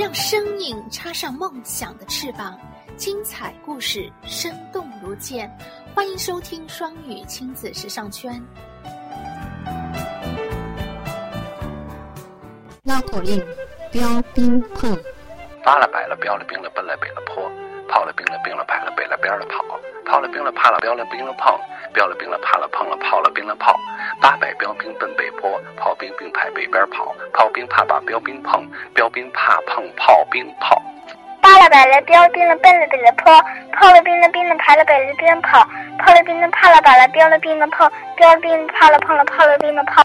让生命插上梦想的翅膀，精彩故事生动如见。欢迎收听双语亲子时尚圈。绕口令：标冰碰。发了白了，标了冰了，奔了北了坡，炮了冰了，冰了白了，北了边了跑，炮了冰了，怕了标了冰了碰，标了兵了，怕了碰了，炮了兵了炮。八百标兵奔北坡，炮兵并排北边跑，炮兵怕把标兵碰，标兵怕碰炮兵炮。八了百了，标兵了，奔了北了坡，炮了兵了，兵了排了北了边跑，炮了兵了，怕了把了，标了兵了碰，标了冰怕了碰了，炮了兵了泡。